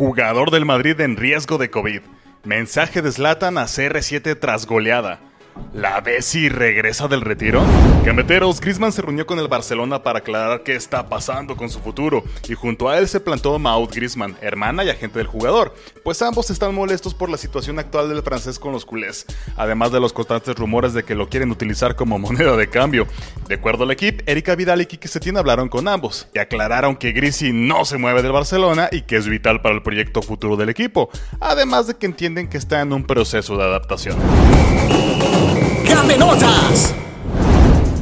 Jugador del Madrid en riesgo de COVID. Mensaje de Zlatan a CR7 tras goleada. ¿La Bessi regresa del retiro? Gambeteros, Griezmann se reunió con el Barcelona para aclarar qué está pasando con su futuro y junto a él se plantó Maud Griezmann, hermana y agente del jugador, pues ambos están molestos por la situación actual del francés con los culés, además de los constantes rumores de que lo quieren utilizar como moneda de cambio. De acuerdo al equipo, Erika Vidal y Kike Setién hablaron con ambos y aclararon que Grisi no se mueve del Barcelona y que es vital para el proyecto futuro del equipo, además de que entienden que está en un proceso de adaptación. ¡Gambenotas!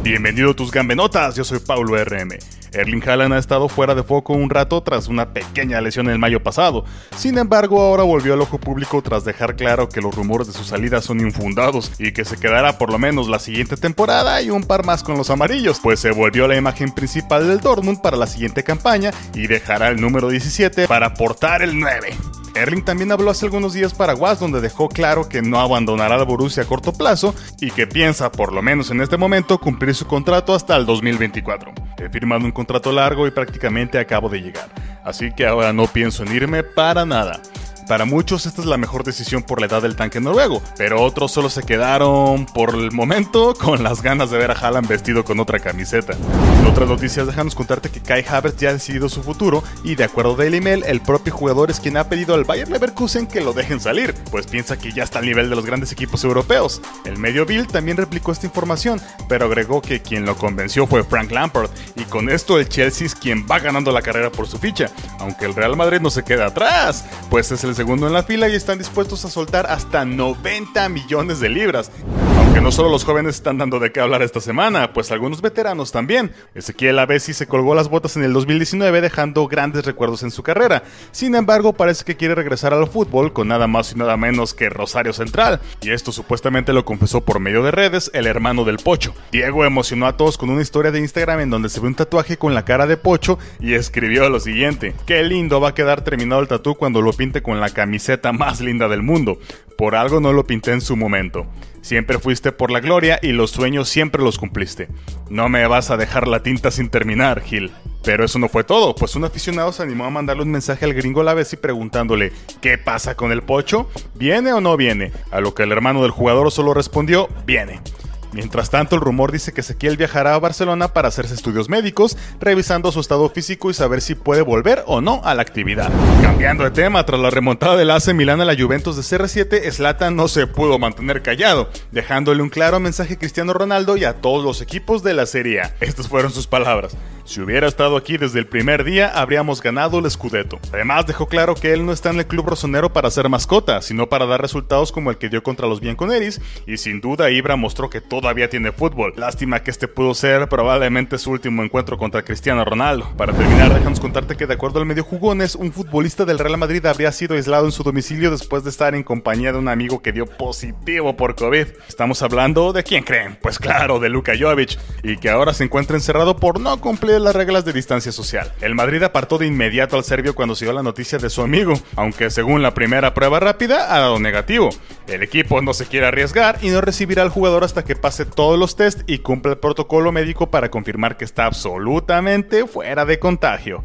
Bienvenido a tus Gambenotas, yo soy Paulo RM. Erling Haaland ha estado fuera de foco un rato tras una pequeña lesión en mayo pasado. Sin embargo, ahora volvió al ojo público tras dejar claro que los rumores de su salida son infundados y que se quedará por lo menos la siguiente temporada y un par más con los amarillos, pues se volvió la imagen principal del Dortmund para la siguiente campaña y dejará el número 17 para portar el 9. Erling también habló hace algunos días para Was donde dejó claro que no abandonará la Borussia a corto plazo y que piensa, por lo menos en este momento, cumplir su contrato hasta el 2024. He firmado un contrato largo y prácticamente acabo de llegar, así que ahora no pienso en irme para nada. Para muchos esta es la mejor decisión por la edad del tanque noruego, pero otros solo se quedaron por el momento con las ganas de ver a Haaland vestido con otra camiseta. En otras noticias déjanos contarte que Kai Havertz ya ha decidido su futuro y de acuerdo a Daily Mail el propio jugador es quien ha pedido al Bayern Leverkusen que lo dejen salir, pues piensa que ya está al nivel de los grandes equipos europeos. El medio Bill también replicó esta información, pero agregó que quien lo convenció fue Frank Lampard y con esto el Chelsea es quien va ganando la carrera por su ficha, aunque el Real Madrid no se queda atrás, pues es el segundo en la fila y están dispuestos a soltar hasta 90 millones de libras. Aunque no solo los jóvenes están dando de qué hablar esta semana, pues algunos veteranos también. Ezequiel Avesi se colgó las botas en el 2019 dejando grandes recuerdos en su carrera. Sin embargo, parece que quiere regresar al fútbol con nada más y nada menos que Rosario Central. Y esto supuestamente lo confesó por medio de redes el hermano del Pocho. Diego emocionó a todos con una historia de Instagram en donde se ve un tatuaje con la cara de Pocho y escribió lo siguiente. Qué lindo va a quedar terminado el tatu cuando lo pinte con la camiseta más linda del mundo. Por algo no lo pinté en su momento. Siempre fuiste por la gloria y los sueños siempre los cumpliste. No me vas a dejar la tinta sin terminar, Gil. Pero eso no fue todo, pues un aficionado se animó a mandarle un mensaje al gringo y preguntándole ¿Qué pasa con el pocho? ¿Viene o no viene? A lo que el hermano del jugador solo respondió Viene. Mientras tanto, el rumor dice que Ezequiel viajará a Barcelona para hacerse estudios médicos, revisando su estado físico y saber si puede volver o no a la actividad. Cambiando de tema, tras la remontada del AC Milán a la Juventus de CR7, Slatan no se pudo mantener callado, dejándole un claro mensaje a Cristiano Ronaldo y a todos los equipos de la Serie. Estas fueron sus palabras. Si hubiera estado aquí desde el primer día, habríamos ganado el Scudetto. Además, dejó claro que él no está en el club rosonero para ser mascota, sino para dar resultados como el que dio contra los Bianconeris, y sin duda Ibra mostró que todavía tiene fútbol. Lástima que este pudo ser probablemente su último encuentro contra Cristiano Ronaldo. Para terminar, déjanos contarte que de acuerdo al medio jugones, un futbolista del Real Madrid habría sido aislado en su domicilio después de estar en compañía de un amigo que dio positivo por COVID. Estamos hablando de quién creen? Pues claro, de Luka Jovic, y que ahora se encuentra encerrado por no cumplir las reglas de distancia social. El Madrid apartó de inmediato al serbio cuando se dio la noticia de su amigo, aunque según la primera prueba rápida ha dado negativo. El equipo no se quiere arriesgar y no recibirá al jugador hasta que pase todos los test y cumpla el protocolo médico para confirmar que está absolutamente fuera de contagio.